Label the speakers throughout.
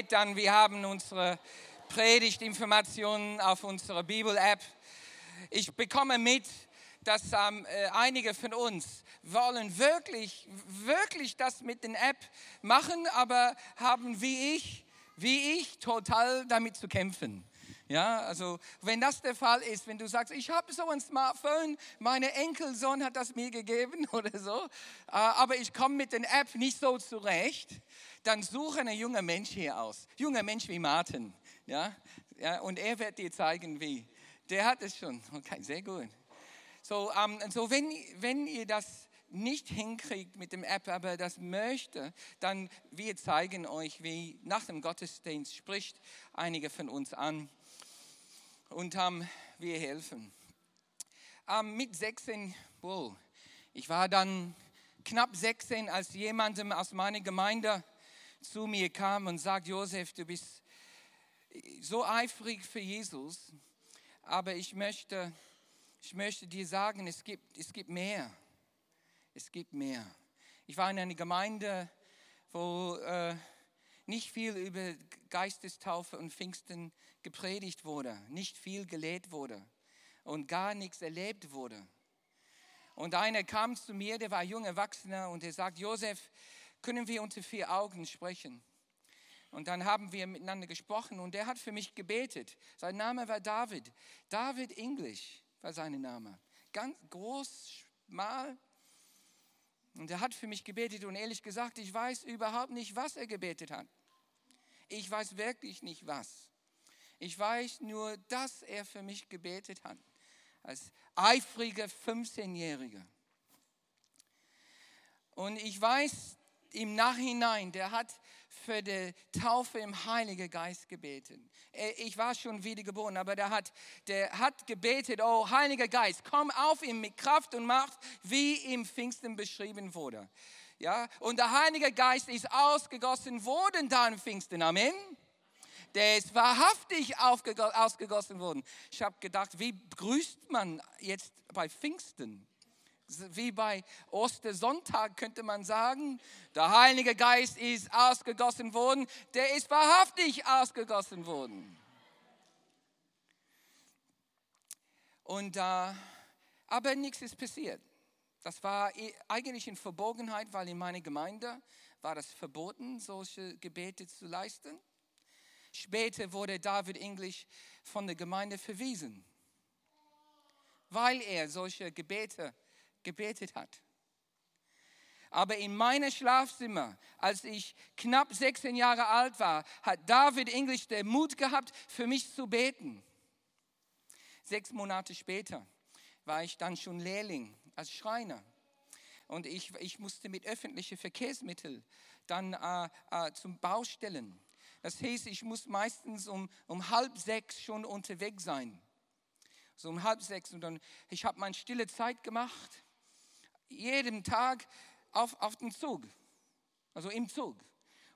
Speaker 1: Dann wir haben unsere Predigtinformationen auf unserer Bibel-App. Ich bekomme mit, dass ähm, äh, einige von uns wollen wirklich, wirklich das mit den App machen, aber haben wie ich, wie ich total damit zu kämpfen. Ja, also wenn das der Fall ist, wenn du sagst, ich habe so ein Smartphone, meine Enkelsohn hat das mir gegeben oder so, äh, aber ich komme mit den App nicht so zurecht, dann suche einen jungen Mensch hier aus. Junger Mensch wie Martin. Ja? Ja, und er wird dir zeigen, wie. Der hat es schon. Okay, sehr gut. So, ähm, so wenn, wenn ihr das nicht hinkriegt mit dem App, aber das möchte, dann wir zeigen euch, wie nach dem Gottesdienst spricht einige von uns an und um, wir helfen. Um, mit 16, wow, ich war dann knapp 16, als jemandem aus meiner Gemeinde zu mir kam und sagt, Josef, du bist so eifrig für Jesus, aber ich möchte, ich möchte dir sagen, es gibt, es gibt mehr. Es gibt mehr. Ich war in einer Gemeinde, wo äh, nicht viel über Geistestaufe und Pfingsten gepredigt wurde, nicht viel gelehrt wurde und gar nichts erlebt wurde. Und einer kam zu mir, der war jung Erwachsener und er sagt, Josef, können wir unter vier Augen sprechen? Und dann haben wir miteinander gesprochen und er hat für mich gebetet. Sein Name war David. David English war sein Name. Ganz groß, schmal. Und er hat für mich gebetet und ehrlich gesagt, ich weiß überhaupt nicht, was er gebetet hat. Ich weiß wirklich nicht was. Ich weiß nur, dass er für mich gebetet hat. Als eifriger 15-Jähriger. Und ich weiß, im Nachhinein, der hat für die Taufe im Heiligen Geist gebetet. Ich war schon wiedergeboren, aber der hat, der hat gebetet, oh Heiliger Geist, komm auf ihn mit Kraft und Macht, wie im Pfingsten beschrieben wurde. Ja, und der Heilige Geist ist ausgegossen worden da im Pfingsten. Amen. Der ist wahrhaftig ausgegossen worden. Ich habe gedacht, wie grüßt man jetzt bei Pfingsten? wie bei Ostersonntag könnte man sagen, der Heilige Geist ist ausgegossen worden, der ist wahrhaftig ausgegossen worden. Und, äh, aber nichts ist passiert. Das war eigentlich in Verborgenheit, weil in meiner Gemeinde war das verboten, solche Gebete zu leisten. Später wurde David English von der Gemeinde verwiesen, weil er solche Gebete gebetet hat. Aber in meinem Schlafzimmer, als ich knapp 16 Jahre alt war, hat David English den Mut gehabt, für mich zu beten. Sechs Monate später war ich dann schon Lehrling als Schreiner. Und ich, ich musste mit öffentlichen Verkehrsmitteln dann äh, äh, zum Baustellen. Das heißt, ich muss meistens um, um halb sechs schon unterwegs sein. So um halb sechs. Und dann, ich habe meine stille Zeit gemacht jeden Tag auf, auf den Zug, also im Zug.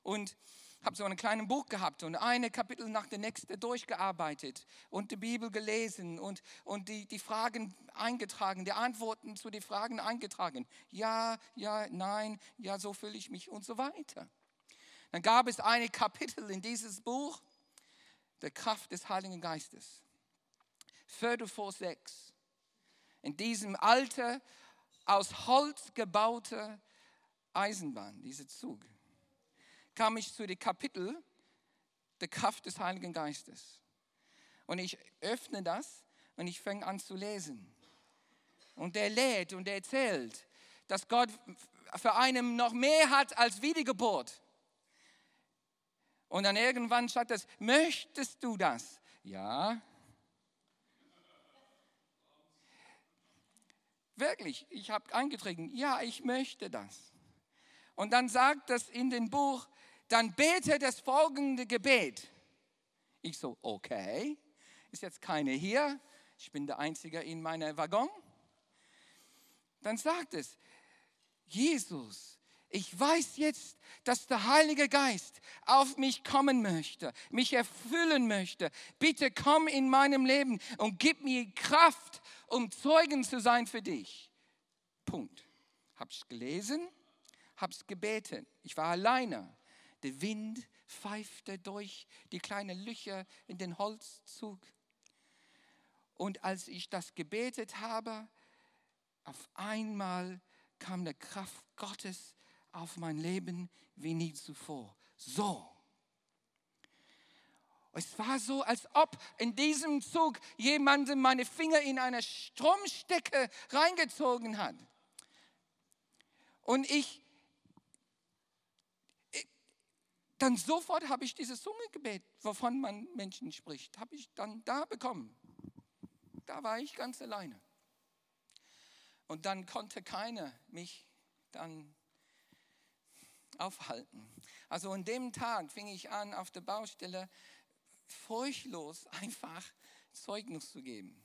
Speaker 1: Und habe so ein kleines Buch gehabt und eine Kapitel nach dem nächsten durchgearbeitet und die Bibel gelesen und, und die, die Fragen eingetragen, die Antworten zu den Fragen eingetragen. Ja, ja, nein, ja, so fühle ich mich und so weiter. Dann gab es eine Kapitel in dieses Buch, der Kraft des Heiligen Geistes. Viertel vor sechs. In diesem Alter aus Holz gebaute Eisenbahn, dieser Zug, kam ich zu dem Kapitel der Kraft des Heiligen Geistes. Und ich öffne das und ich fange an zu lesen. Und der lädt und er erzählt, dass Gott für einen noch mehr hat als Wiedergeburt. Und dann irgendwann sagt es, möchtest du das? Ja, Wirklich, ich habe eingetragen, ja, ich möchte das. Und dann sagt das in dem Buch, dann bete das folgende Gebet. Ich so, okay, ist jetzt keine hier, ich bin der Einzige in meinem Waggon. Dann sagt es, Jesus, ich weiß jetzt, dass der Heilige Geist auf mich kommen möchte, mich erfüllen möchte. Bitte komm in meinem Leben und gib mir Kraft, um Zeugen zu sein für dich. Punkt. Hab's gelesen, hab's gebeten. Ich war alleine. Der Wind pfeifte durch die kleinen Löcher in den Holzzug. Und als ich das gebetet habe, auf einmal kam die Kraft Gottes auf mein Leben wie nie zuvor. So. Es war so, als ob in diesem Zug jemandem meine Finger in eine Stromstecke reingezogen hat. Und ich, dann sofort habe ich dieses Zungengebet, wovon man Menschen spricht, habe ich dann da bekommen. Da war ich ganz alleine. Und dann konnte keiner mich dann aufhalten. Also an dem Tag fing ich an, auf der Baustelle furchtlos einfach Zeugnis zu geben.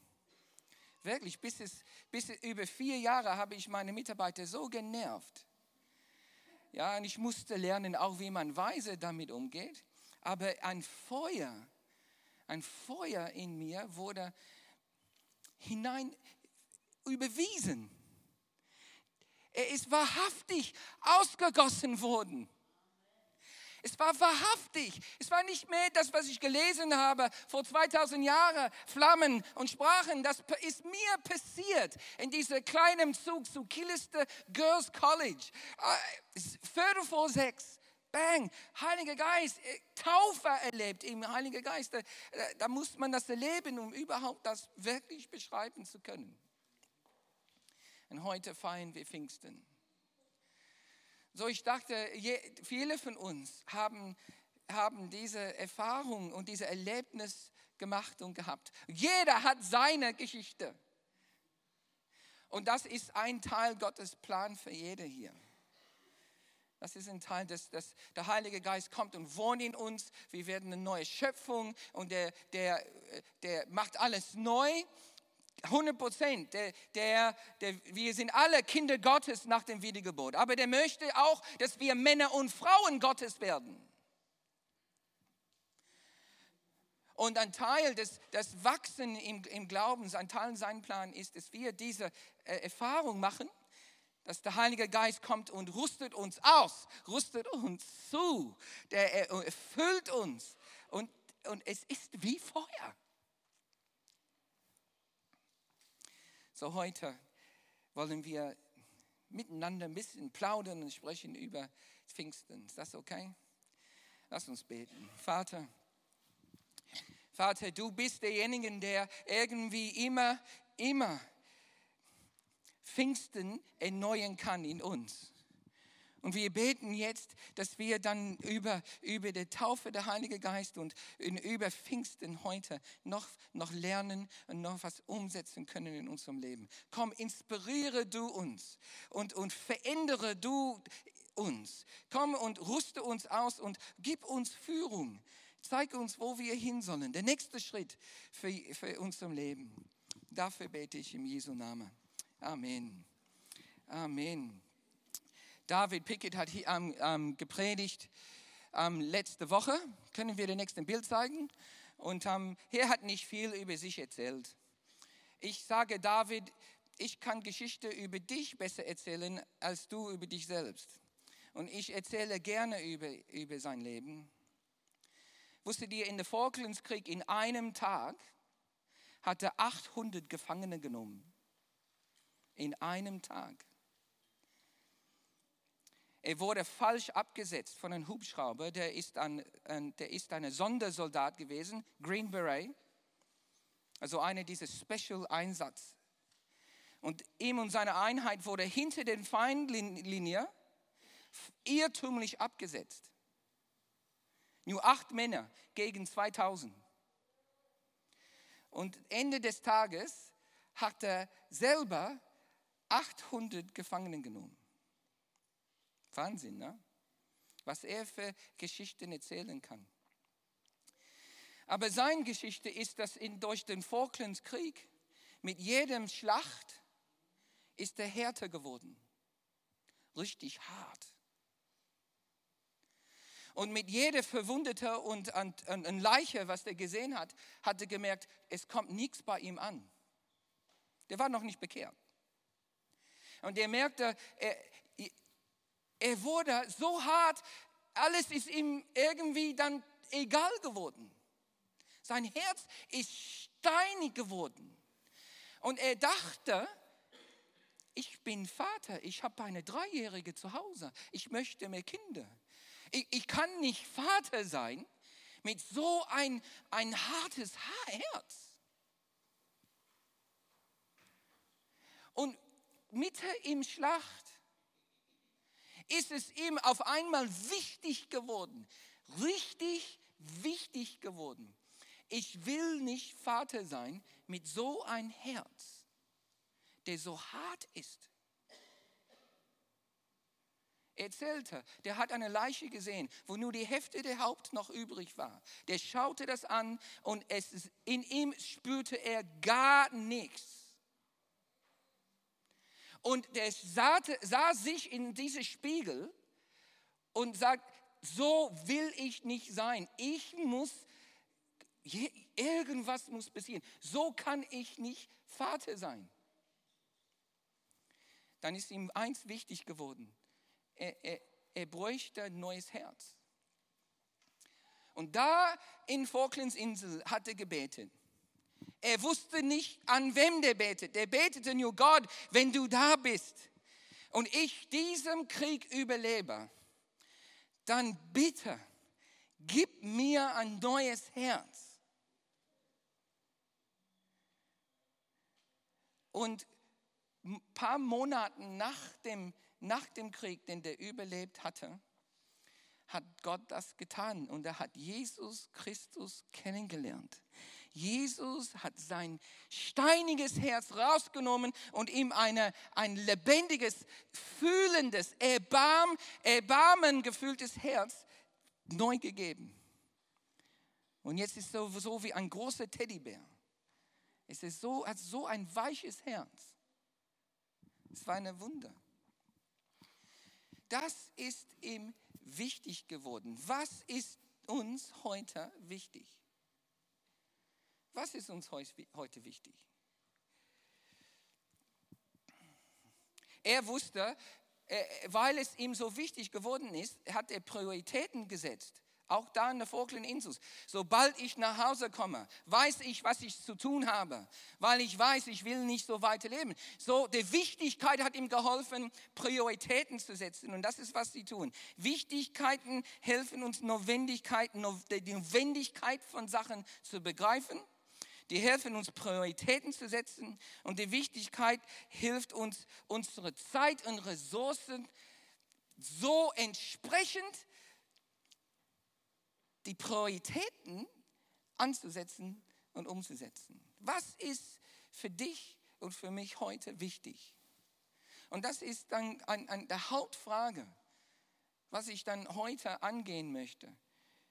Speaker 1: Wirklich, bis, es, bis über vier Jahre habe ich meine Mitarbeiter so genervt. Ja, und ich musste lernen, auch wie man weise damit umgeht. Aber ein Feuer, ein Feuer in mir wurde hinein überwiesen. Er ist wahrhaftig ausgegossen worden. Es war wahrhaftig. Es war nicht mehr das, was ich gelesen habe vor 2000 Jahren, Flammen und Sprachen. Das ist mir passiert in diesem kleinen Zug zu Killiste Girls College. Äh, Viertel vor sechs. Bang, Heiliger Geist, äh, Taufe erlebt im Heiligen Geist. Da, da muss man das erleben, um überhaupt das wirklich beschreiben zu können. Und heute feiern wir Pfingsten. So, ich dachte, viele von uns haben, haben diese Erfahrung und diese Erlebnis gemacht und gehabt. Jeder hat seine Geschichte. Und das ist ein Teil Gottes Plan für jede hier. Das ist ein Teil, dass, dass der Heilige Geist kommt und wohnt in uns. Wir werden eine neue Schöpfung und der, der, der macht alles neu. 100 Prozent. Der, der, der, wir sind alle Kinder Gottes nach dem Wiedergeburt. Aber der möchte auch, dass wir Männer und Frauen Gottes werden. Und ein Teil des, des Wachsen im, im Glauben, ein Teil sein Plan ist, dass wir diese äh, Erfahrung machen, dass der Heilige Geist kommt und rüstet uns aus, rüstet uns zu, der erfüllt uns. Und, und es ist wie Feuer. So heute wollen wir miteinander ein bisschen plaudern und sprechen über Pfingsten. Ist das okay? Lass uns beten. Vater, Vater, du bist derjenige, der irgendwie immer, immer Pfingsten erneuern kann in uns. Und wir beten jetzt, dass wir dann über, über die Taufe der Heilige Geist und über Pfingsten heute noch, noch lernen und noch was umsetzen können in unserem Leben. Komm, inspiriere du uns und, und verändere du uns. Komm und rüste uns aus und gib uns Führung. Zeig uns, wo wir hin sollen. Der nächste Schritt für, für unser Leben. Dafür bete ich im Jesu Namen. Amen. Amen. David Pickett hat hier, ähm, ähm, gepredigt ähm, letzte Woche. Können wir das nächste Bild zeigen? Und ähm, er hat nicht viel über sich erzählt. Ich sage David, ich kann Geschichte über dich besser erzählen als du über dich selbst. Und ich erzähle gerne über, über sein Leben. Wusstet ihr, in der Falklandskrieg in einem Tag hat er 800 Gefangene genommen. In einem Tag. Er wurde falsch abgesetzt von einem Hubschrauber, der ist ein, ein, der ist ein Sondersoldat gewesen, Green Beret, also einer dieser Special-Einsatz. Und ihm und seine Einheit wurde hinter der Feindlinie irrtümlich abgesetzt. Nur acht Männer gegen 2000. Und Ende des Tages hat er selber 800 Gefangenen genommen. Wahnsinn, ne? was er für Geschichten erzählen kann. Aber seine Geschichte ist, dass in, durch den Falklandskrieg mit jedem Schlacht ist er härter geworden. Richtig hart. Und mit jeder Verwundete und an Leiche, was er gesehen hat, hat er gemerkt, es kommt nichts bei ihm an. Der war noch nicht bekehrt. Und er merkte, er, er wurde so hart alles ist ihm irgendwie dann egal geworden. Sein Herz ist steinig geworden. Und er dachte, ich bin Vater, ich habe eine Dreijährige zu Hause, ich möchte mehr Kinder. Ich, ich kann nicht Vater sein mit so ein, ein hartes Herz. Und Mitte im Schlacht ist es ihm auf einmal wichtig geworden, richtig wichtig geworden. Ich will nicht Vater sein mit so ein Herz, der so hart ist. Er erzählte, der hat eine Leiche gesehen, wo nur die Hälfte der Haupt noch übrig war. Der schaute das an und es, in ihm spürte er gar nichts. Und der sah, sah sich in diese Spiegel und sagt, so will ich nicht sein. Ich muss, irgendwas muss passieren. So kann ich nicht Vater sein. Dann ist ihm eins wichtig geworden. Er, er, er bräuchte ein neues Herz. Und da in Falklands Insel hat er gebetet. Er wusste nicht, an wem der betet. Der betete nur Gott, wenn du da bist und ich diesem Krieg überlebe, dann bitte, gib mir ein neues Herz. Und ein paar Monate nach dem, nach dem Krieg, den der überlebt hatte, hat Gott das getan und er hat Jesus Christus kennengelernt. Jesus hat sein steiniges Herz rausgenommen und ihm eine, ein lebendiges, fühlendes, Erbarm, Erbarmen gefühltes Herz neu gegeben. Und jetzt ist es so, so wie ein großer Teddybär. Es ist so, hat so ein weiches Herz. Es war eine Wunder. Das ist ihm wichtig geworden. Was ist uns heute wichtig? Was ist uns heute wichtig? Er wusste, äh, weil es ihm so wichtig geworden ist, hat er Prioritäten gesetzt. Auch da in der Falkland Insuls. Sobald ich nach Hause komme, weiß ich, was ich zu tun habe, weil ich weiß, ich will nicht so weiterleben. So, die Wichtigkeit hat ihm geholfen, Prioritäten zu setzen. Und das ist, was sie tun. Wichtigkeiten helfen uns, Notwendigkeiten, die Notwendigkeit von Sachen zu begreifen die helfen uns Prioritäten zu setzen und die Wichtigkeit hilft uns, unsere Zeit und Ressourcen so entsprechend die Prioritäten anzusetzen und umzusetzen. Was ist für dich und für mich heute wichtig? Und das ist dann eine ein, der Hauptfrage, was ich dann heute angehen möchte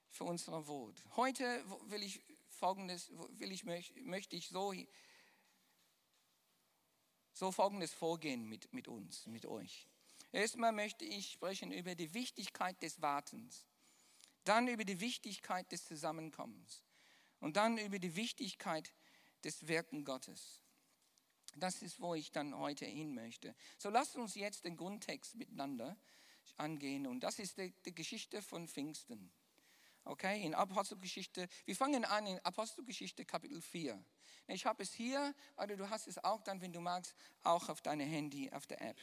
Speaker 1: für unsere Wohl. Heute will ich folgendes, will ich, möchte ich so, so folgendes vorgehen mit, mit uns, mit euch. Erstmal möchte ich sprechen über die Wichtigkeit des Wartens, dann über die Wichtigkeit des Zusammenkommens und dann über die Wichtigkeit des Wirken Gottes. Das ist, wo ich dann heute hin möchte. So lasst uns jetzt den Grundtext miteinander angehen und das ist die, die Geschichte von Pfingsten. Okay, in Apostelgeschichte, wir fangen an in Apostelgeschichte Kapitel 4. Ich habe es hier, oder du hast es auch dann, wenn du magst, auch auf deinem Handy, auf der App.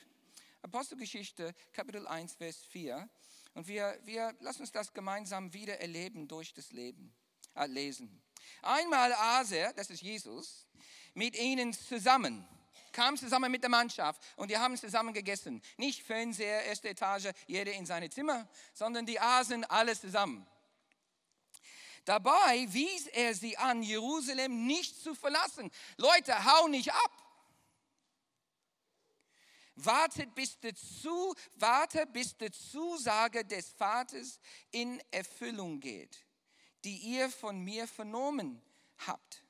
Speaker 1: Apostelgeschichte Kapitel 1, Vers 4. Und wir, wir lassen uns das gemeinsam wieder erleben durch das Leben, äh, lesen. Einmal aß er, das ist Jesus, mit ihnen zusammen kam zusammen mit der Mannschaft und die haben zusammen gegessen. Nicht Fernseher, erste Etage, jeder in seine Zimmer, sondern die aßen alles zusammen. Dabei wies er sie an, Jerusalem nicht zu verlassen. Leute, hau nicht ab. Wartet bis die, zu, warte, bis die Zusage des Vaters in Erfüllung geht, die ihr von mir vernommen habt.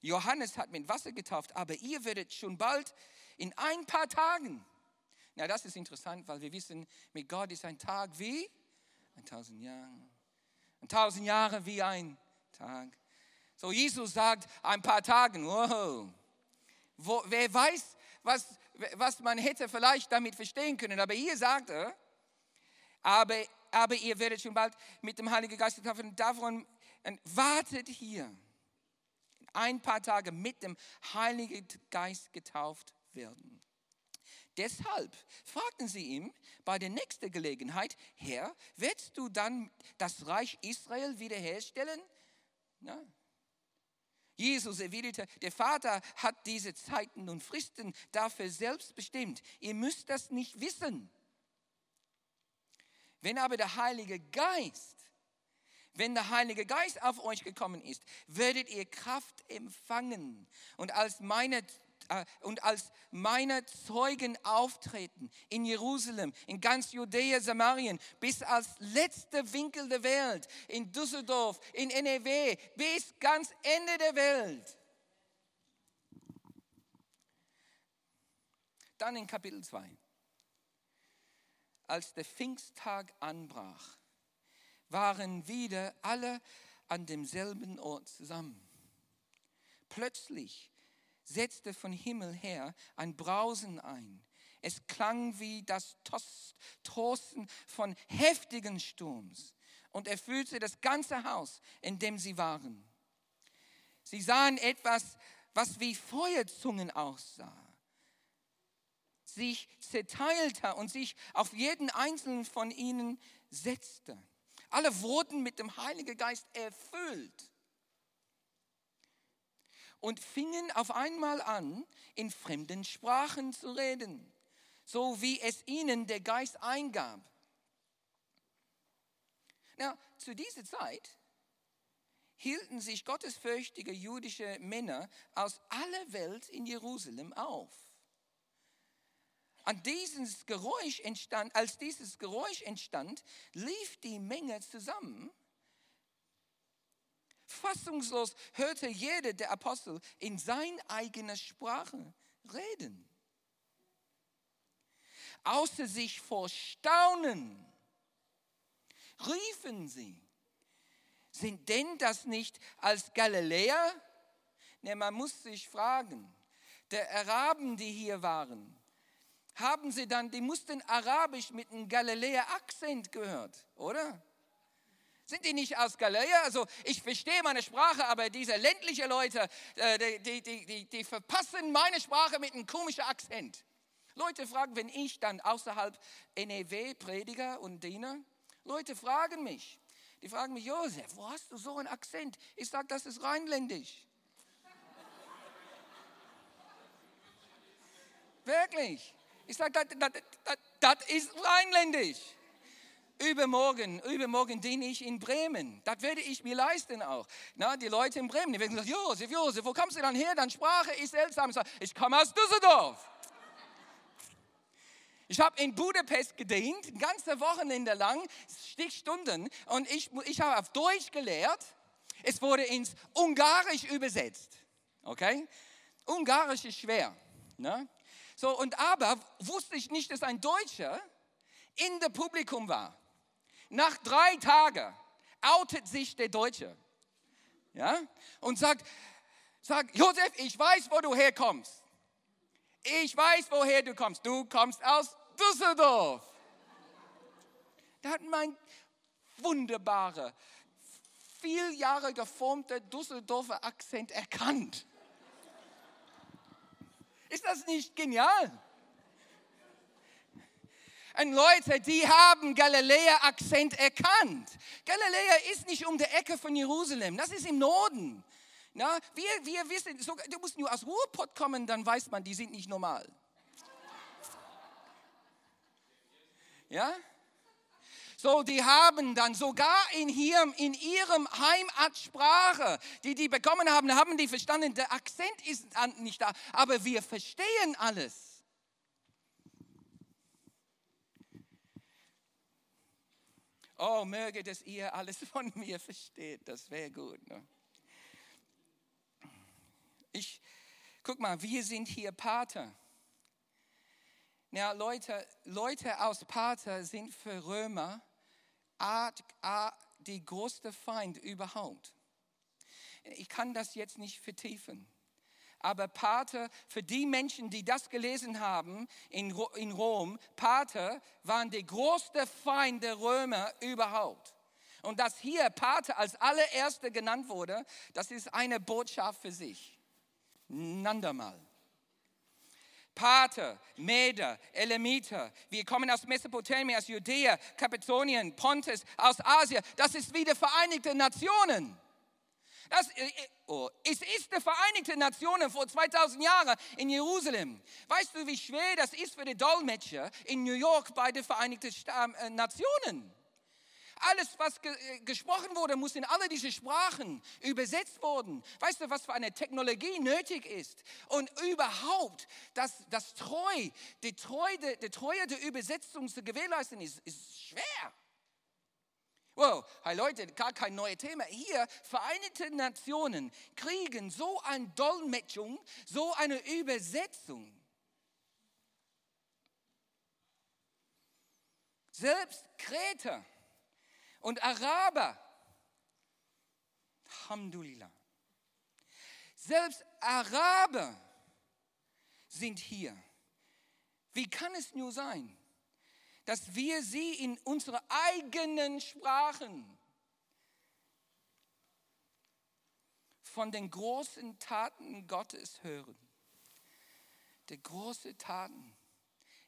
Speaker 1: Johannes hat mit Wasser getauft, aber ihr werdet schon bald in ein paar Tagen. Na, das ist interessant, weil wir wissen, mit Gott ist ein Tag wie ein tausend Jahre. Und tausend Jahre wie ein Tag. So Jesus sagt, ein paar Tagen, wow. Wo, wer weiß, was, was man hätte vielleicht damit verstehen können. Aber hier sagt er, aber, aber ihr werdet schon bald mit dem Heiligen Geist getauft werden. Davon wartet hier. Ein paar Tage mit dem Heiligen Geist getauft werden. Deshalb fragten sie ihn bei der nächsten Gelegenheit, Herr, willst du dann das Reich Israel wiederherstellen? Ja. Jesus erwiderte, der Vater hat diese Zeiten und Fristen dafür selbst bestimmt. Ihr müsst das nicht wissen. Wenn aber der Heilige Geist, wenn der Heilige Geist auf euch gekommen ist, werdet ihr Kraft empfangen und als meine und als meine Zeugen auftreten in Jerusalem, in ganz Judäa, Samarien, bis als letzter Winkel der Welt, in Düsseldorf, in NRW, bis ganz Ende der Welt. Dann in Kapitel 2. Als der Pfingsttag anbrach, waren wieder alle an demselben Ort zusammen. Plötzlich setzte von Himmel her ein Brausen ein. Es klang wie das Tosten von heftigen Sturms und erfüllte das ganze Haus, in dem sie waren. Sie sahen etwas, was wie Feuerzungen aussah, sich zerteilte und sich auf jeden einzelnen von ihnen setzte. Alle wurden mit dem Heiligen Geist erfüllt und fingen auf einmal an, in fremden Sprachen zu reden, so wie es ihnen der Geist eingab. Na, zu dieser Zeit hielten sich gottesfürchtige jüdische Männer aus aller Welt in Jerusalem auf. An dieses Geräusch entstand, als dieses Geräusch entstand, lief die Menge zusammen Fassungslos hörte jeder der Apostel in seiner eigenen Sprache reden. Außer sich vor Staunen riefen sie, sind denn das nicht als Galiläer? Ne, man muss sich fragen, der Araben, die hier waren, haben sie dann, die mussten Arabisch mit einem Galiläer-Akzent gehört, oder? Sind die nicht aus Galiläa? Also ich verstehe meine Sprache, aber diese ländlichen Leute, äh, die, die, die, die verpassen meine Sprache mit einem komischen Akzent. Leute fragen, wenn ich dann außerhalb NEW Prediger und Diener, Leute fragen mich, die fragen mich, Josef, wo hast du so einen Akzent? Ich sage, das ist rheinländisch. Wirklich. Ich sage, das, ist rheinländisch. Übermorgen, übermorgen diene ich in Bremen. Das werde ich mir leisten auch. Na, die Leute in Bremen, die werden sagen, Josef, Josef, wo kommst du dann her? Deine Sprache ist seltsam. Ich, sage, ich komme aus Düsseldorf. Ich habe in Budapest gedient, ganze Wochenende lang, Stichstunden. Und ich, ich habe auf Deutsch gelehrt. Es wurde ins Ungarisch übersetzt. Okay? Ungarisch ist schwer. Ne? So, und aber wusste ich nicht, dass ein Deutscher in der Publikum war. Nach drei Tagen outet sich der Deutsche ja, und sagt, sagt, Josef, ich weiß, wo du herkommst. Ich weiß, woher du kommst. Du kommst aus Düsseldorf. Da hat mein wunderbarer, viel Jahre geformter Düsseldorfer Akzent erkannt. Ist das nicht genial? Und Leute, die haben Galiläa-Akzent erkannt. Galiläa ist nicht um die Ecke von Jerusalem, das ist im Norden. Na, wir, wir wissen, sogar, du musst nur aus Ruhrpott kommen, dann weiß man, die sind nicht normal. Ja? So, die haben dann sogar in, hier, in ihrem Heimatsprache, die die bekommen haben, haben die verstanden, der Akzent ist nicht da, aber wir verstehen alles. Oh, möge, dass ihr alles von mir versteht. Das wäre gut. Ne? Ich, guck mal, wir sind hier Pater. Ja, Leute, Leute aus Pater sind für Römer die größte Feind überhaupt. Ich kann das jetzt nicht vertiefen. Aber Pater, für die Menschen, die das gelesen haben in, Rom, Pater waren die größte Feind der Römer überhaupt. Und dass hier Pater als allererster genannt wurde, das ist eine Botschaft für sich. Nandermal. Pater, Meder, Elamiter. Wir kommen aus Mesopotamien, aus Judäa, Kapazonien, Pontus, aus Asien. Das ist wie die Vereinigten Nationen. Das, äh, äh, oh, es ist die Vereinigten Nationen vor 2000 Jahren in Jerusalem. Weißt du, wie schwer das ist für die Dolmetscher in New York bei den Vereinigten äh, Nationen? Alles, was ge gesprochen wurde, muss in alle diese Sprachen übersetzt worden. Weißt du, was für eine Technologie nötig ist? Und überhaupt, dass das Treu, die Treue, die Treue der Übersetzung zu gewährleisten ist, ist schwer. Wow, hey Leute, gar kein neues Thema. Hier, Vereinigte Nationen kriegen so eine Dolmetschung, so eine Übersetzung. Selbst Kreta und Araber. Alhamdulillah. Selbst Araber sind hier. Wie kann es nur sein, dass wir sie in unsere eigenen Sprachen von den großen Taten Gottes hören? Die großen Taten.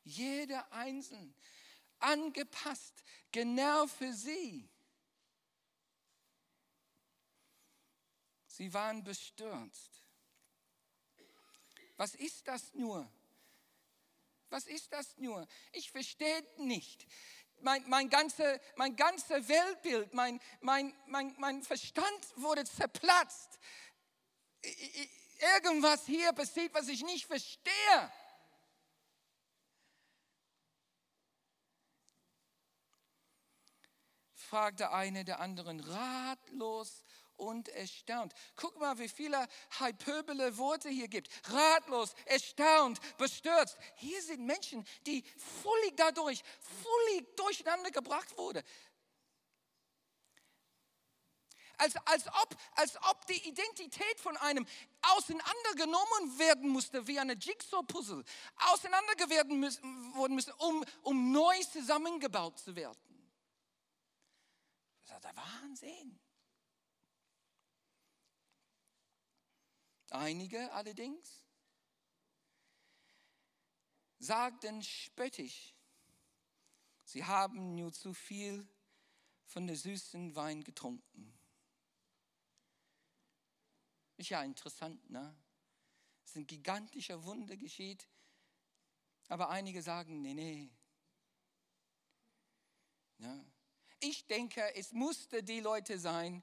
Speaker 1: Jeder Einzelne angepasst, genau für sie. Sie waren bestürzt. Was ist das nur? Was ist das nur? Ich verstehe nicht. Mein, mein, ganze, mein ganze Weltbild, mein, mein, mein, mein Verstand wurde zerplatzt. Irgendwas hier passiert, was ich nicht verstehe. fragte eine der anderen, ratlos und erstaunt. Guck mal, wie viele hyperbole Worte hier gibt. Ratlos, erstaunt, bestürzt. Hier sind Menschen, die völlig dadurch, völlig durcheinander gebracht wurden. Als, als, ob, als ob die Identität von einem auseinandergenommen werden musste, wie eine Jigsaw-Puzzle, auseinandergeworfen müssen, um, um neu zusammengebaut zu werden. Das ist der Wahnsinn. Einige allerdings sagten spöttisch, sie haben nur zu viel von der süßen Wein getrunken. Ist ja interessant, ne? Es ist ein gigantischer Wunder geschieht, aber einige sagen, nee, nee. Ja. Ich denke, es musste die Leute sein,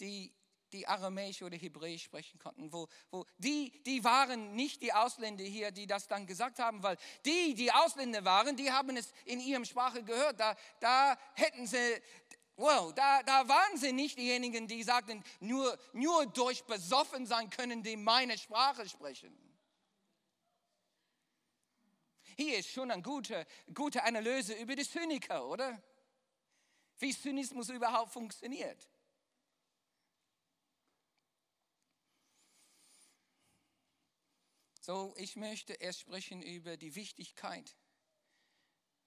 Speaker 1: die die Aramäisch oder Hebräisch sprechen konnten, wo, wo die, die waren nicht die Ausländer hier, die das dann gesagt haben, weil die, die Ausländer waren, die haben es in ihrem Sprache gehört. Da, da hätten sie, wow, da, da waren sie nicht diejenigen, die sagten, nur, nur durch besoffen sein können, die meine Sprache sprechen. Hier ist schon eine gute, gute Analyse über die Zyniker, oder? Wie Zynismus überhaupt funktioniert. So, ich möchte erst sprechen über die Wichtigkeit.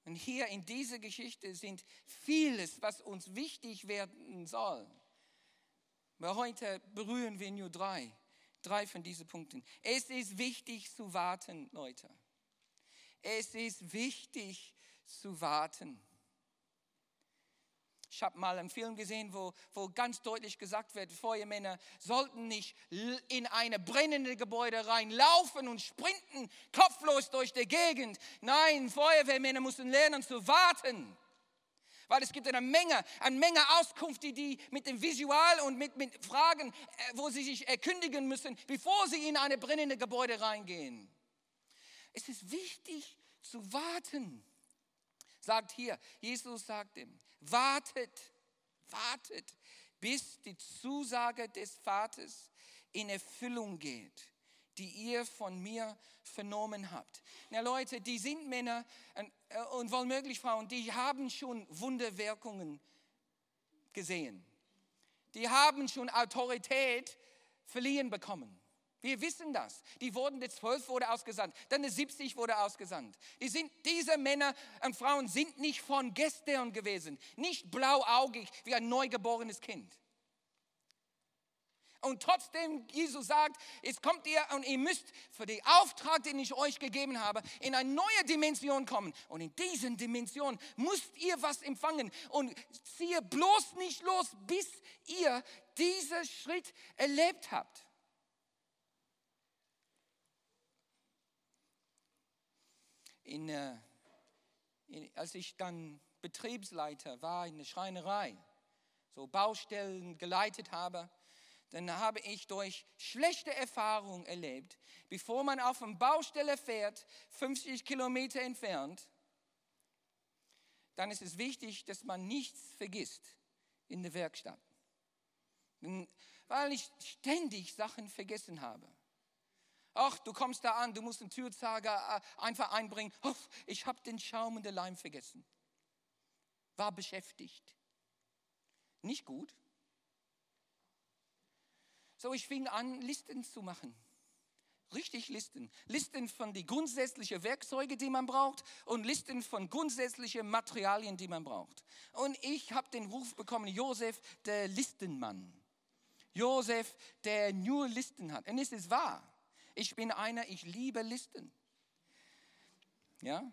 Speaker 1: Und hier in dieser Geschichte sind vieles, was uns wichtig werden soll. Aber heute berühren wir nur drei, drei von diesen Punkten. Es ist wichtig zu warten, Leute. Es ist wichtig zu warten. Ich habe mal einen Film gesehen, wo, wo ganz deutlich gesagt wird, Feuermänner sollten nicht in eine brennende Gebäude reinlaufen und sprinten kopflos durch die Gegend. Nein, Feuerwehrmänner müssen lernen zu warten. Weil es gibt eine Menge, eine Menge Auskunft, die, die mit dem Visual und mit, mit Fragen, äh, wo sie sich erkündigen müssen, bevor sie in eine brennende Gebäude reingehen. Es ist wichtig zu warten sagt hier, Jesus sagt ihm, wartet, wartet, bis die Zusage des Vaters in Erfüllung geht, die ihr von mir vernommen habt. Na Leute, die sind Männer äh, und wohlmöglich Frauen, die haben schon Wunderwirkungen gesehen. Die haben schon Autorität verliehen bekommen. Wir wissen das. Die wurden, der zwölf wurde ausgesandt, dann der 70 wurde ausgesandt. Die sind, diese Männer und Frauen sind nicht von gestern gewesen, nicht blauaugig wie ein neugeborenes Kind. Und trotzdem, Jesus sagt, jetzt kommt ihr und ihr müsst für den Auftrag, den ich euch gegeben habe, in eine neue Dimension kommen. Und in diesen Dimension müsst ihr was empfangen. Und ziehe bloß nicht los, bis ihr diesen Schritt erlebt habt. In, äh, in, als ich dann Betriebsleiter war in der Schreinerei, so Baustellen geleitet habe, dann habe ich durch schlechte Erfahrungen erlebt, bevor man auf eine Baustelle fährt, 50 Kilometer entfernt, dann ist es wichtig, dass man nichts vergisst in der Werkstatt. Weil ich ständig Sachen vergessen habe. Ach, du kommst da an, du musst einen Türzager äh, einfach einbringen. Ich habe den Schaum und den Leim vergessen. War beschäftigt. Nicht gut. So, ich fing an, Listen zu machen. Richtig Listen. Listen von den grundsätzlichen Werkzeugen, die man braucht und Listen von grundsätzlichen Materialien, die man braucht. Und ich habe den Ruf bekommen, Josef, der Listenmann. Josef, der nur Listen hat. Und es ist wahr. Ich bin einer, ich liebe Listen. Ja?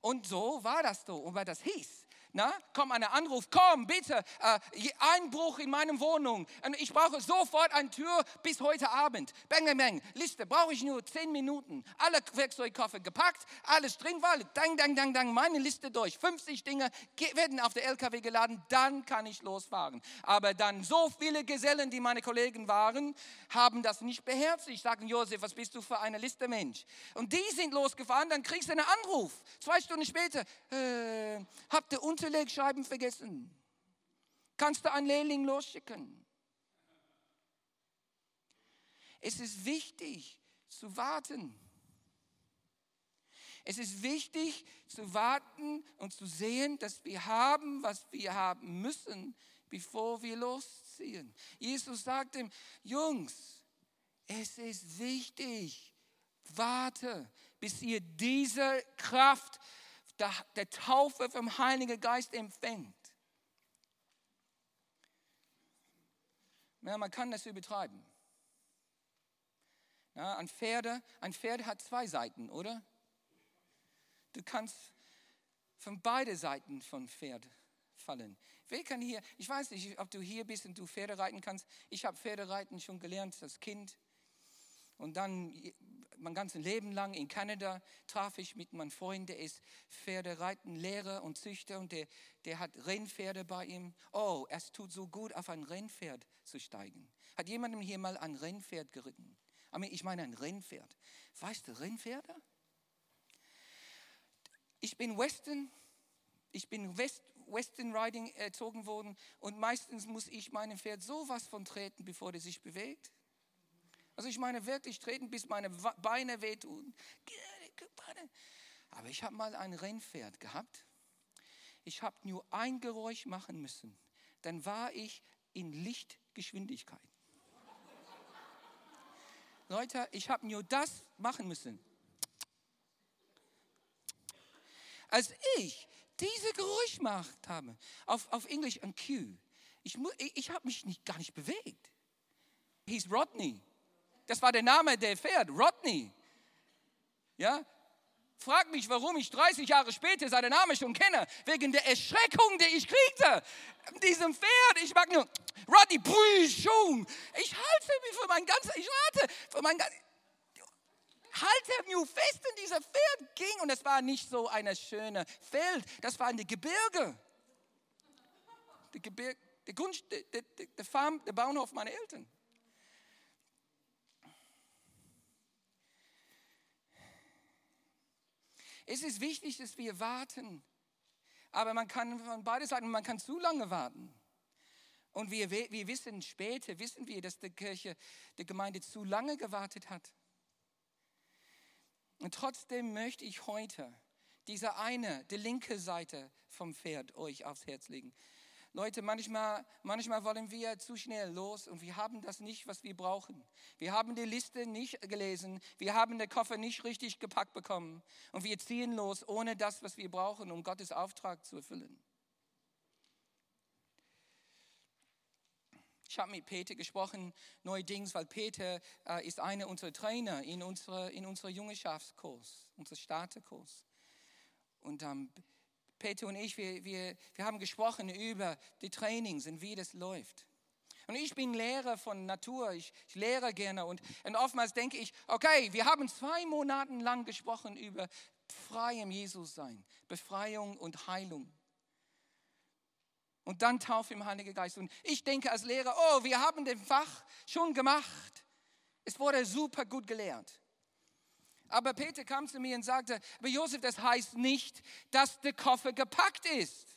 Speaker 1: Und so war das so. Und weil das hieß, na, kommt ein Anruf, komm bitte, äh, Einbruch in meine Wohnung. Und ich brauche sofort eine Tür bis heute Abend. Bang, bang. Liste, brauche ich nur zehn Minuten. Alle Werkzeugkoffer gepackt, alles drin war, dang, dang, dang, dang, meine Liste durch. 50 Dinge werden auf der LKW geladen, dann kann ich losfahren. Aber dann so viele Gesellen, die meine Kollegen waren, haben das nicht beherzigt. Sagen, Josef, was bist du für eine Liste Mensch? Und die sind losgefahren, dann kriegst du einen Anruf. Zwei Stunden später, äh, habt ihr unter Unterlegschreiben vergessen. Kannst du einen Lehrling losschicken? Es ist wichtig zu warten. Es ist wichtig zu warten und zu sehen, dass wir haben, was wir haben müssen, bevor wir losziehen. Jesus sagt ihm, Jungs, es ist wichtig, warte, bis ihr diese Kraft der, Taufe vom Heiligen Geist empfängt. Ja, man kann das übertreiben. Ja, ein, Pferde, ein Pferd hat zwei Seiten, oder? Du kannst von beiden Seiten von Pferd fallen. Wer kann hier, ich weiß nicht, ob du hier bist und du Pferde reiten kannst. Ich habe Pferdereiten schon gelernt als Kind. Und dann mein ganzes Leben lang in Kanada traf ich mit meinem Freund, der ist Pferdereitenlehrer und Züchter und der, der hat Rennpferde bei ihm. Oh, es tut so gut, auf ein Rennpferd zu steigen. Hat jemand hier mal ein Rennpferd geritten? Ich meine ein Rennpferd. Weißt du, Rennpferde? Ich bin Western, ich bin West, Western Riding erzogen worden und meistens muss ich meinem Pferd sowas von treten, bevor er sich bewegt. Also ich meine wirklich treten, bis meine Beine wehtun. Aber ich habe mal ein Rennpferd gehabt. Ich habe nur ein Geräusch machen müssen. Dann war ich in Lichtgeschwindigkeit. Leute, ich habe nur das machen müssen. Als ich diese Geräusch gemacht habe, auf, auf Englisch ein Q, ich, ich, habe mich nicht, gar nicht bewegt. Hieß Rodney. Das war der Name der Pferd, Rodney. Ja? Frag mich, warum ich 30 Jahre später seinen Namen schon kenne. Wegen der Erschreckung, die ich kriegte. Diesem Pferd. Ich mag nur, Rodney, Brüschung. Ich halte mich für mein ganzes, ich warte, für mein ganzes, halte mich fest in dieser Pferd ging. Und es war nicht so ein schönes Feld, das war eine Gebirge. Der Gebirge, der, Gunst, der, der, der Farm, der Bauernhof meiner Eltern. Es ist wichtig, dass wir warten. Aber man kann von beiden Seiten, man kann zu lange warten. Und wir, wir wissen später, wissen wir, dass die Kirche, die Gemeinde zu lange gewartet hat. Und trotzdem möchte ich heute diese eine, die linke Seite vom Pferd euch aufs Herz legen. Leute, manchmal, manchmal wollen wir zu schnell los und wir haben das nicht, was wir brauchen. Wir haben die Liste nicht gelesen, wir haben den Koffer nicht richtig gepackt bekommen und wir ziehen los ohne das, was wir brauchen, um Gottes Auftrag zu erfüllen. Ich habe mit Peter gesprochen, neuerdings, weil Peter äh, ist einer unserer Trainer in unserer in unserer Jungenschaftskurs, unser Starterkurs. Und ähm, Peter und ich, wir, wir, wir haben gesprochen über die Trainings und wie das läuft. Und ich bin Lehrer von Natur, ich, ich lehre gerne und, und oftmals denke ich, okay, wir haben zwei Monate lang gesprochen über frei im Jesus sein, Befreiung und Heilung. Und dann Taufe im Heiligen Geist. Und ich denke als Lehrer, oh, wir haben den Fach schon gemacht. Es wurde super gut gelehrt. Aber Peter kam zu mir und sagte, aber Josef, das heißt nicht, dass der Koffer gepackt ist.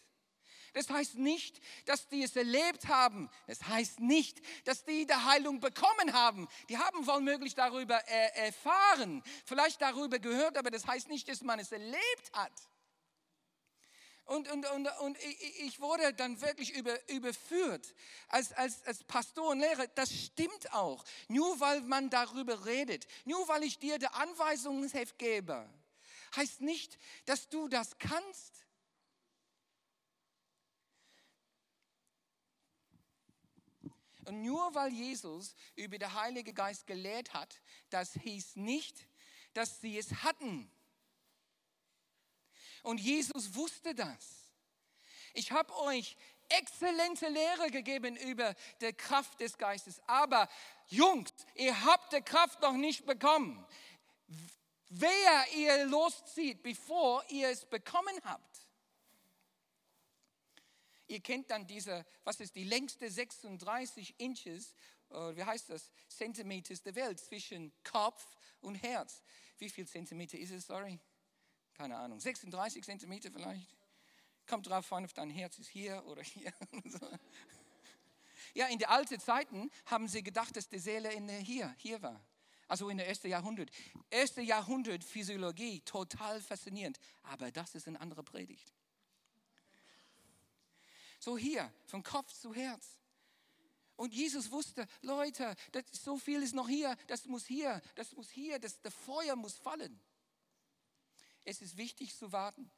Speaker 1: Das heißt nicht, dass die es erlebt haben. Das heißt nicht, dass die die Heilung bekommen haben. Die haben womöglich darüber erfahren, vielleicht darüber gehört, aber das heißt nicht, dass man es erlebt hat. Und, und, und, und ich wurde dann wirklich über, überführt als, als, als Pastor und Lehrer. Das stimmt auch. Nur weil man darüber redet, nur weil ich dir der Anweisungsheft gebe, heißt nicht, dass du das kannst. Und nur weil Jesus über den Heiligen Geist gelehrt hat, das hieß nicht, dass sie es hatten. Und Jesus wusste das. Ich habe euch exzellente Lehre gegeben über die Kraft des Geistes. Aber Jungs, ihr habt die Kraft noch nicht bekommen. Wer ihr loszieht, bevor ihr es bekommen habt. Ihr kennt dann diese, was ist die längste 36 Inches, äh, wie heißt das, Zentimeter der Welt zwischen Kopf und Herz. Wie viel Zentimeter ist es, sorry? Keine Ahnung, 36 Zentimeter vielleicht. Kommt drauf an, ob dein Herz ist hier oder hier. Ja, in den alten Zeiten haben sie gedacht, dass die Seele in der, hier, hier war. Also in der ersten Jahrhundert. Erste Jahrhundert Physiologie, total faszinierend. Aber das ist eine andere Predigt. So hier, von Kopf zu Herz. Und Jesus wusste, Leute, das, so viel ist noch hier, das muss hier, das muss hier, das, das Feuer muss fallen. Es ist wichtig zu warten.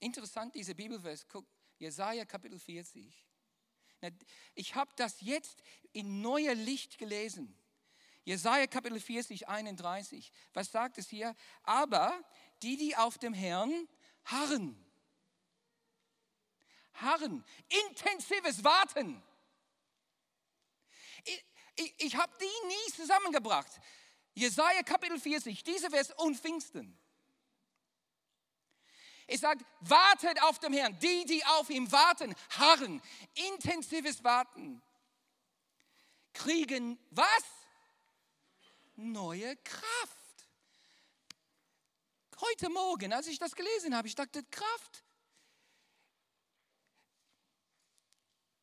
Speaker 1: Interessant, diese Bibelvers, guck, Jesaja Kapitel 40. Ich habe das jetzt in neuer Licht gelesen. Jesaja Kapitel 40, 31. Was sagt es hier? Aber die, die auf dem Herrn harren, harren, intensives Warten ich, ich habe die nie zusammengebracht. Jesaja Kapitel 40, diese Vers und Pfingsten. Es sagt, wartet auf dem Herrn. Die, die auf ihm warten, harren. Intensives Warten. Kriegen was? Neue Kraft. Heute Morgen, als ich das gelesen habe, ich dachte, Kraft.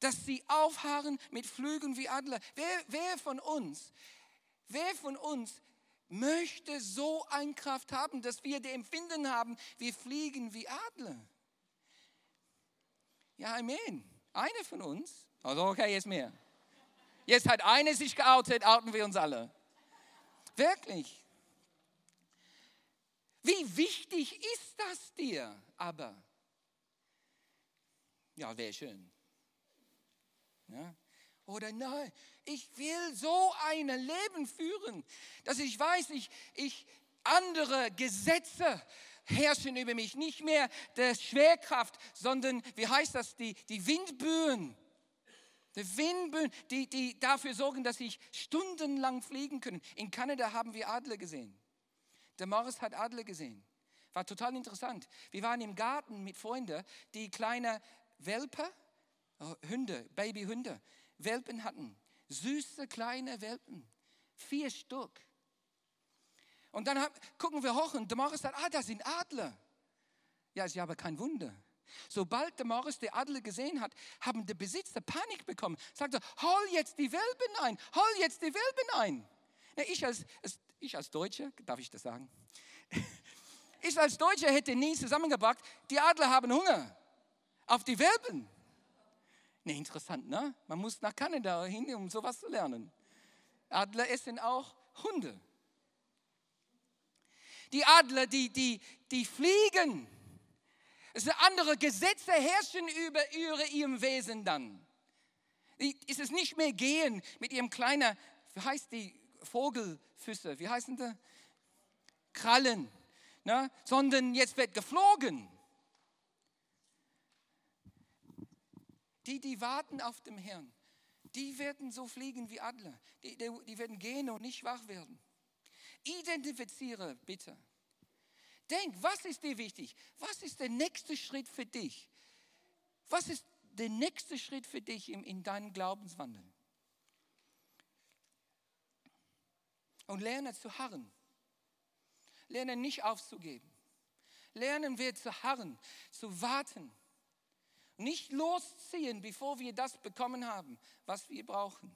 Speaker 1: Dass sie aufharren mit Flügeln wie Adler. Wer, wer von uns, wer von uns möchte so eine Kraft haben, dass wir die Empfinden haben, wir fliegen wie Adler? Ja, Amen. Eine von uns. Also okay, jetzt mehr. Jetzt hat eine sich geoutet, outen wir uns alle. Wirklich. Wie wichtig ist das dir aber? Ja, wäre schön. Ja? Oder nein, ich will so ein Leben führen, dass ich weiß, ich, ich andere Gesetze herrschen über mich. Nicht mehr der Schwerkraft, sondern, wie heißt das, die, die Windböen. Die Windböen, die, die dafür sorgen, dass ich stundenlang fliegen kann. In Kanada haben wir Adler gesehen. Der Morris hat Adler gesehen. War total interessant. Wir waren im Garten mit Freunden, die kleine Welpe Hunde, Babyhunde, Welpen hatten. Süße kleine Welpen. Vier Stück. Und dann gucken wir hoch und der Morris sagt, ah, das sind Adler. Ja, ist ja aber kein Wunder. Sobald der Morris die Adler gesehen hat, haben die Besitzer Panik bekommen. Sagte, hol jetzt die Welpen ein, hol jetzt die Welpen ein. Ja, ich, als, ich als Deutscher, darf ich das sagen? Ich als Deutscher hätte nie zusammengebracht, die Adler haben Hunger auf die Welpen. Ne, interessant, ne? Man muss nach Kanada hin, um sowas zu lernen. Adler essen auch Hunde. Die Adler, die, die, die fliegen. Es sind andere Gesetze herrschen über, über ihrem Wesen dann. Ist es nicht mehr gehen mit ihrem kleinen, wie heißt die Vogelfüße, wie heißen die? Krallen, ne? sondern jetzt wird geflogen. Die, die warten auf den Herrn, die werden so fliegen wie Adler. Die, die, die werden gehen und nicht wach werden. Identifiziere bitte. Denk, was ist dir wichtig? Was ist der nächste Schritt für dich? Was ist der nächste Schritt für dich in, in deinem Glaubenswandel? Und lerne zu harren. Lerne nicht aufzugeben. Lernen wir zu harren, zu warten. Nicht losziehen, bevor wir das bekommen haben, was wir brauchen.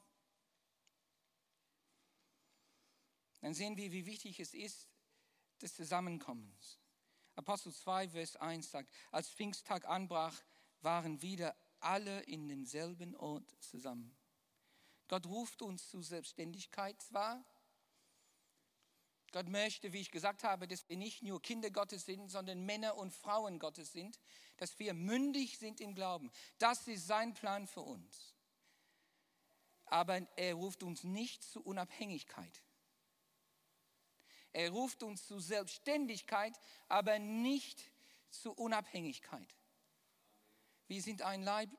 Speaker 1: Dann sehen wir, wie wichtig es ist, des Zusammenkommens. Apostel 2, Vers 1 sagt, als Pfingsttag anbrach, waren wieder alle in demselben Ort zusammen. Gott ruft uns zu Selbstständigkeit zwar, Gott möchte, wie ich gesagt habe, dass wir nicht nur Kinder Gottes sind, sondern Männer und Frauen Gottes sind, dass wir mündig sind im Glauben. Das ist sein Plan für uns. Aber er ruft uns nicht zu Unabhängigkeit. Er ruft uns zu Selbstständigkeit, aber nicht zu Unabhängigkeit. Wir sind ein Leib.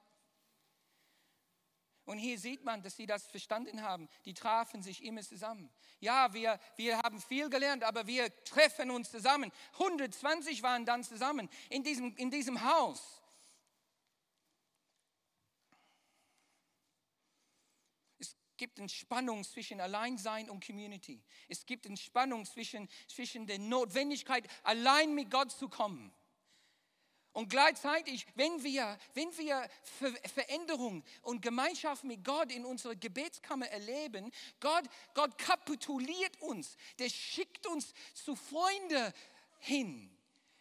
Speaker 1: Und hier sieht man, dass sie das verstanden haben. Die trafen sich immer zusammen. Ja, wir, wir haben viel gelernt, aber wir treffen uns zusammen. 120 waren dann zusammen in diesem, in diesem Haus. gibt eine Spannung zwischen Alleinsein und Community. Es gibt eine Spannung zwischen, zwischen der Notwendigkeit, allein mit Gott zu kommen. Und gleichzeitig, wenn wir, wenn wir Veränderung und Gemeinschaft mit Gott in unserer Gebetskammer erleben, Gott, Gott kapituliert uns, der schickt uns zu Freunden hin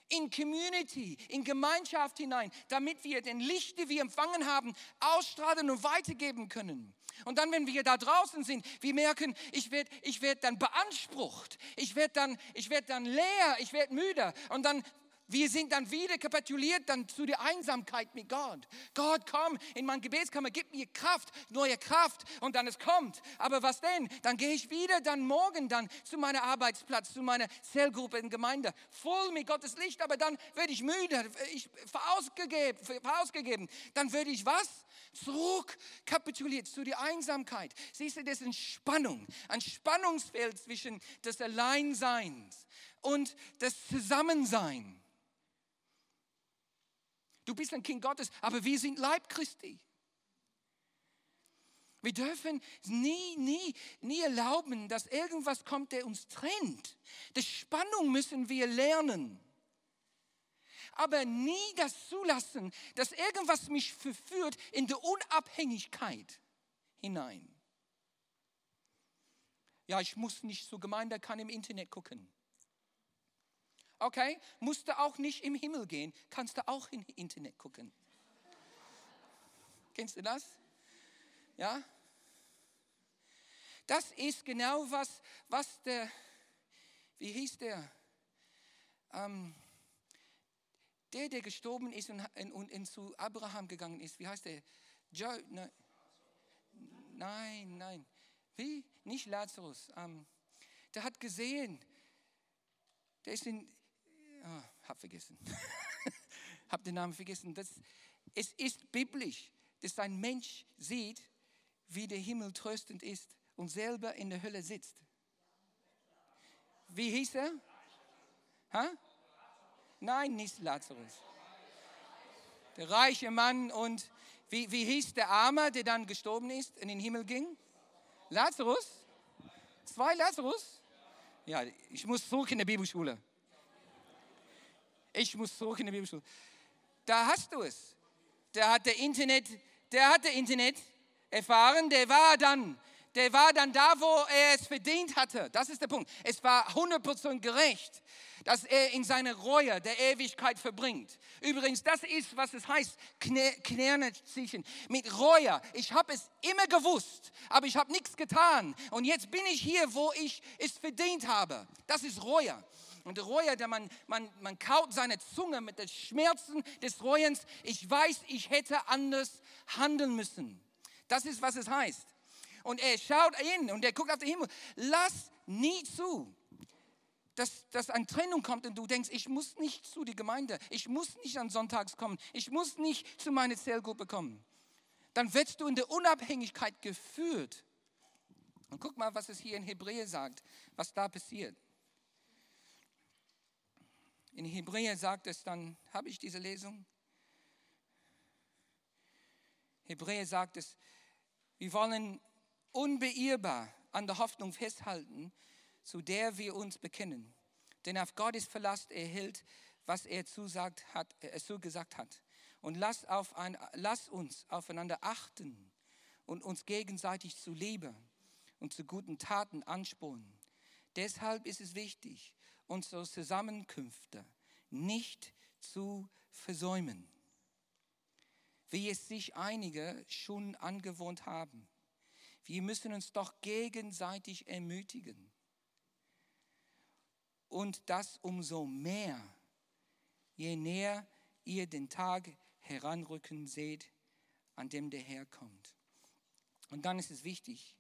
Speaker 1: in Community, in Gemeinschaft hinein, damit wir den Licht, den wir empfangen haben, ausstrahlen und weitergeben können. Und dann, wenn wir da draußen sind, wir merken, ich werde ich werd dann beansprucht, ich werde dann, werd dann leer, ich werde müde. Und dann wir sind dann wieder kapituliert dann zu der Einsamkeit mit Gott. Gott, komm in mein Gebetskammer, gib mir Kraft, neue Kraft und dann es kommt. Aber was denn? Dann gehe ich wieder dann morgen dann zu meinem Arbeitsplatz, zu meiner Zellgruppe in Gemeinde, voll mit Gottes Licht, aber dann werde ich müde, ich verausgegeben. Dann werde ich was? Zurück kapituliert zu der Einsamkeit. Siehst du, das ist eine Spannung, ein Spannungsfeld zwischen des Alleinseins und des Zusammenseins. Du bist ein Kind Gottes, aber wir sind Leib Christi. Wir dürfen nie, nie, nie erlauben, dass irgendwas kommt, der uns trennt. Die Spannung müssen wir lernen. Aber nie das zulassen, dass irgendwas mich verführt in die Unabhängigkeit hinein. Ja, ich muss nicht zur Gemeinde, kann im Internet gucken. Okay, musst du auch nicht im Himmel gehen, kannst du auch im Internet gucken. Kennst du das? Ja? Das ist genau was, was der, wie hieß der? Ähm, der, der gestorben ist und, und, und, zu Abraham gegangen ist, wie heißt der? Jo, ne, nein, nein. Wie? Nicht Lazarus. Ähm, der hat gesehen, der ist in, oh, hab vergessen. hab den Namen vergessen. Das, es ist biblisch, dass ein Mensch sieht, wie der Himmel tröstend ist und selber in der Hölle sitzt. Wie hieß er? Ha? Nein, nicht Lazarus. Der reiche Mann und wie, wie hieß der Arme, der dann gestorben ist und in den Himmel ging? Lazarus? Zwei Lazarus? Ja, ich muss zurück in der Bibelschule. Ich muss zurück in die Bibelschule. Da hast du es. Der hat der Internet, der hat der Internet erfahren, der war dann der war dann da, wo er es verdient hatte. Das ist der Punkt. Es war 100% gerecht, dass er in seine Reue der Ewigkeit verbringt. Übrigens, das ist, was es heißt, ziehen. Mit Reue. Ich habe es immer gewusst, aber ich habe nichts getan. Und jetzt bin ich hier, wo ich es verdient habe. Das ist Reue. Und Reue, der man, man, man kaut seine Zunge mit den Schmerzen des Reuens. Ich weiß, ich hätte anders handeln müssen. Das ist, was es heißt. Und er schaut hin und er guckt auf den Himmel. Lass nie zu, dass, dass eine Trennung kommt und du denkst, ich muss nicht zu die Gemeinde, ich muss nicht an Sonntags kommen, ich muss nicht zu meiner Zellgruppe kommen. Dann wirst du in der Unabhängigkeit geführt. Und guck mal, was es hier in Hebräer sagt, was da passiert. In Hebräer sagt es dann, habe ich diese Lesung? Hebräer sagt es, wir wollen unbeirrbar an der Hoffnung festhalten, zu der wir uns bekennen. Denn auf Gottes Verlass erhält, was er zusagt hat, äh, zugesagt hat. Und lass, auf ein, lass uns aufeinander achten und uns gegenseitig zu Liebe und zu guten Taten anspornen. Deshalb ist es wichtig, unsere Zusammenkünfte nicht zu versäumen, wie es sich einige schon angewohnt haben. Wir müssen uns doch gegenseitig ermutigen. Und das umso mehr, je näher ihr den Tag heranrücken seht, an dem der Herr kommt. Und dann ist es wichtig,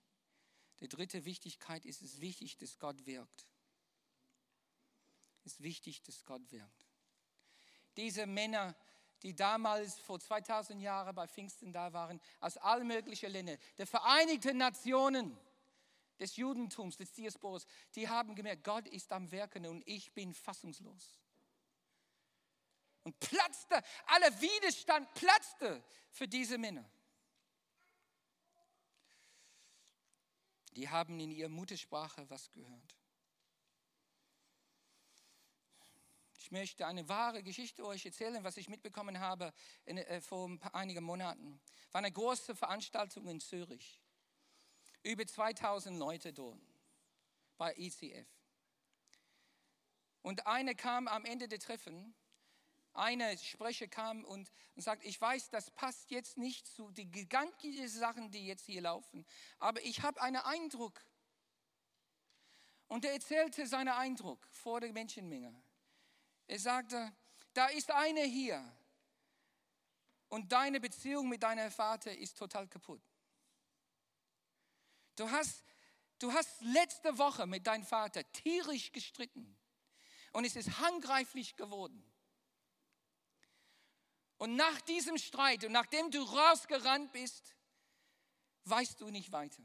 Speaker 1: die dritte Wichtigkeit ist es wichtig, dass Gott wirkt. Es ist wichtig, dass Gott wirkt. Diese Männer, die damals vor 2000 Jahren bei Pfingsten da waren, aus allen möglichen Ländern, der Vereinigten Nationen des Judentums, des Diasporas, die haben gemerkt, Gott ist am Werken und ich bin fassungslos. Und platzte, aller Widerstand platzte für diese Männer. Die haben in ihrer Muttersprache was gehört. Ich möchte eine wahre Geschichte euch erzählen, was ich mitbekommen habe in, äh, vor einigen Monaten. War eine große Veranstaltung in Zürich. Über 2000 Leute dort bei ECF. Und einer kam am Ende der Treffen, eine Sprecher kam und, und sagt, ich weiß, das passt jetzt nicht zu den gigantischen Sachen, die jetzt hier laufen, aber ich habe einen Eindruck. Und er erzählte seinen Eindruck vor der Menschenmenge. Er sagte, da ist eine hier und deine Beziehung mit deinem Vater ist total kaputt. Du hast, du hast letzte Woche mit deinem Vater tierisch gestritten und es ist handgreiflich geworden. Und nach diesem Streit und nachdem du rausgerannt bist, weißt du nicht weiter.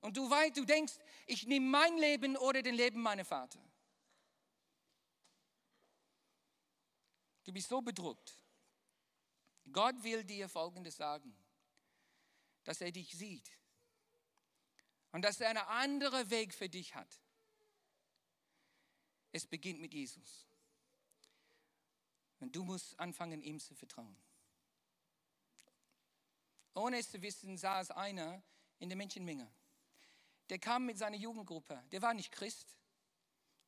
Speaker 1: Und du, weißt, du denkst, ich nehme mein Leben oder den Leben meines Vaters. Du bist so bedruckt. Gott will dir Folgendes sagen, dass er dich sieht und dass er einen anderen Weg für dich hat. Es beginnt mit Jesus. Und du musst anfangen, ihm zu vertrauen. Ohne es zu wissen, saß einer in der Menschenmenge. Der kam mit seiner Jugendgruppe. Der war nicht Christ.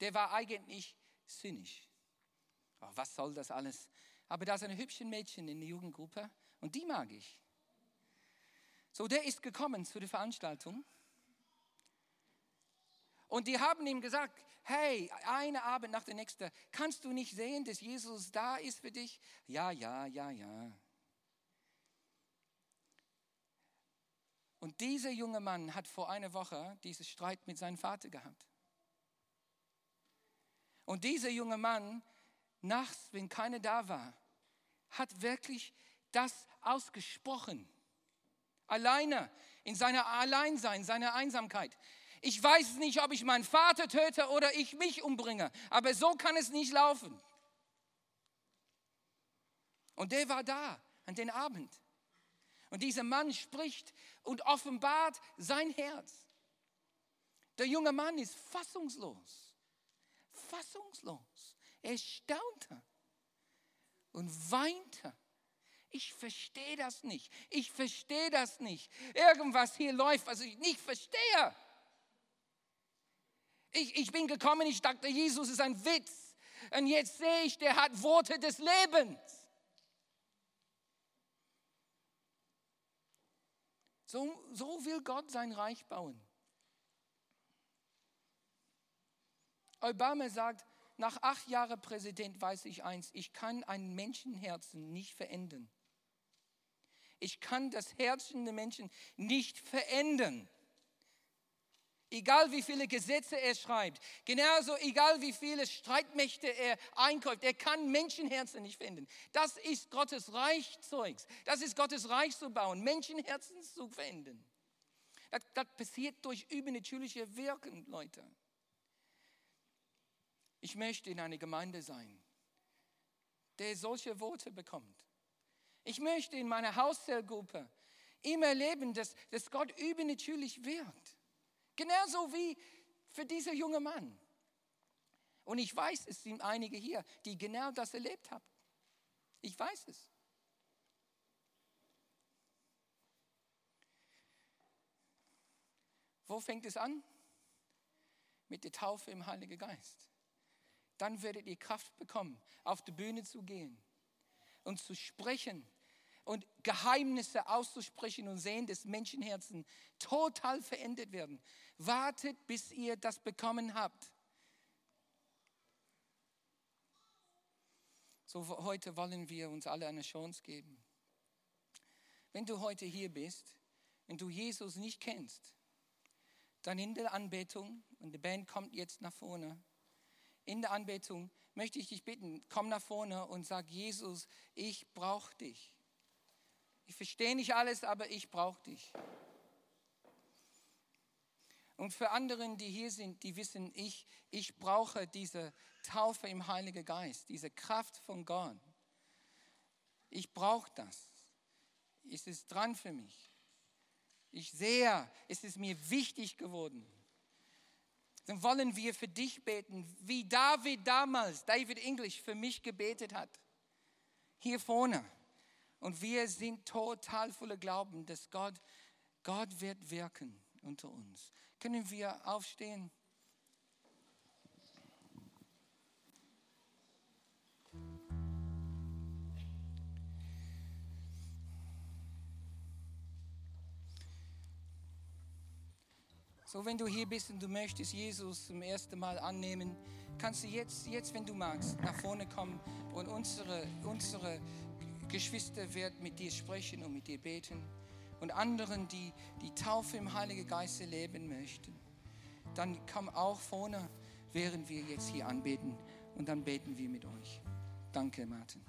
Speaker 1: Der war eigentlich zynisch. Oh, was soll das alles? Aber da ist ein hübsches Mädchen in der Jugendgruppe und die mag ich. So, der ist gekommen zu der Veranstaltung. Und die haben ihm gesagt, hey, eine Abend nach der nächsten, kannst du nicht sehen, dass Jesus da ist für dich? Ja, ja, ja, ja. Und dieser junge Mann hat vor einer Woche diesen Streit mit seinem Vater gehabt. Und dieser junge Mann nachts, wenn keiner da war, hat wirklich das ausgesprochen. Alleine, in seiner Alleinsein, seiner Einsamkeit. Ich weiß nicht, ob ich meinen Vater töte oder ich mich umbringe, aber so kann es nicht laufen. Und der war da an den Abend. Und dieser Mann spricht und offenbart sein Herz. Der junge Mann ist fassungslos. Fassungslos. Er staunte und weinte. Ich verstehe das nicht. Ich verstehe das nicht. Irgendwas hier läuft, was ich nicht verstehe. Ich, ich bin gekommen, ich dachte, Jesus ist ein Witz. Und jetzt sehe ich, der hat Worte des Lebens. So, so will Gott sein Reich bauen. Obama sagt, nach acht Jahren Präsident weiß ich eins, ich kann ein Menschenherzen nicht verändern. Ich kann das Herzen der Menschen nicht verändern. Egal wie viele Gesetze er schreibt, genauso egal wie viele Streitmächte er einkauft, er kann Menschenherzen nicht finden. Das ist Gottes Reichzeugs. Das ist Gottes Reich zu bauen, Menschenherzen zu finden. Das, das passiert durch übernatürliche Wirken, Leute. Ich möchte in einer Gemeinde sein, der solche Worte bekommt. Ich möchte in meiner Hauszellgruppe immer erleben, dass, dass Gott übernatürlich wirkt. Genauso wie für diesen jungen Mann. Und ich weiß, es sind einige hier, die genau das erlebt haben. Ich weiß es. Wo fängt es an? Mit der Taufe im Heiligen Geist. Dann werdet ihr Kraft bekommen, auf die Bühne zu gehen und zu sprechen und Geheimnisse auszusprechen und sehen, dass Menschenherzen total verändert werden. Wartet, bis ihr das bekommen habt. So heute wollen wir uns alle eine Chance geben. Wenn du heute hier bist und du Jesus nicht kennst, dann in der Anbetung, und die Band kommt jetzt nach vorne, in der Anbetung möchte ich dich bitten, komm nach vorne und sag, Jesus, ich brauche dich. Ich verstehe nicht alles, aber ich brauche dich. Und für anderen, die hier sind, die wissen, ich, ich brauche diese Taufe im Heiligen Geist, diese Kraft von Gott. Ich brauche das. Es ist dran für mich. Ich sehe, es ist mir wichtig geworden. Dann wollen wir für dich beten, wie David damals, David English, für mich gebetet hat. Hier vorne. Und wir sind total voller Glauben, dass Gott, Gott wird wirken unter uns. Können wir aufstehen? So, wenn du hier bist und du möchtest Jesus zum ersten Mal annehmen, kannst du jetzt, jetzt wenn du magst, nach vorne kommen und unsere, unsere Geschwister werden mit dir sprechen und mit dir beten und anderen, die die Taufe im Heiligen Geist leben möchten, dann komm auch vorne, während wir jetzt hier anbeten und dann beten wir mit euch. Danke, Martin.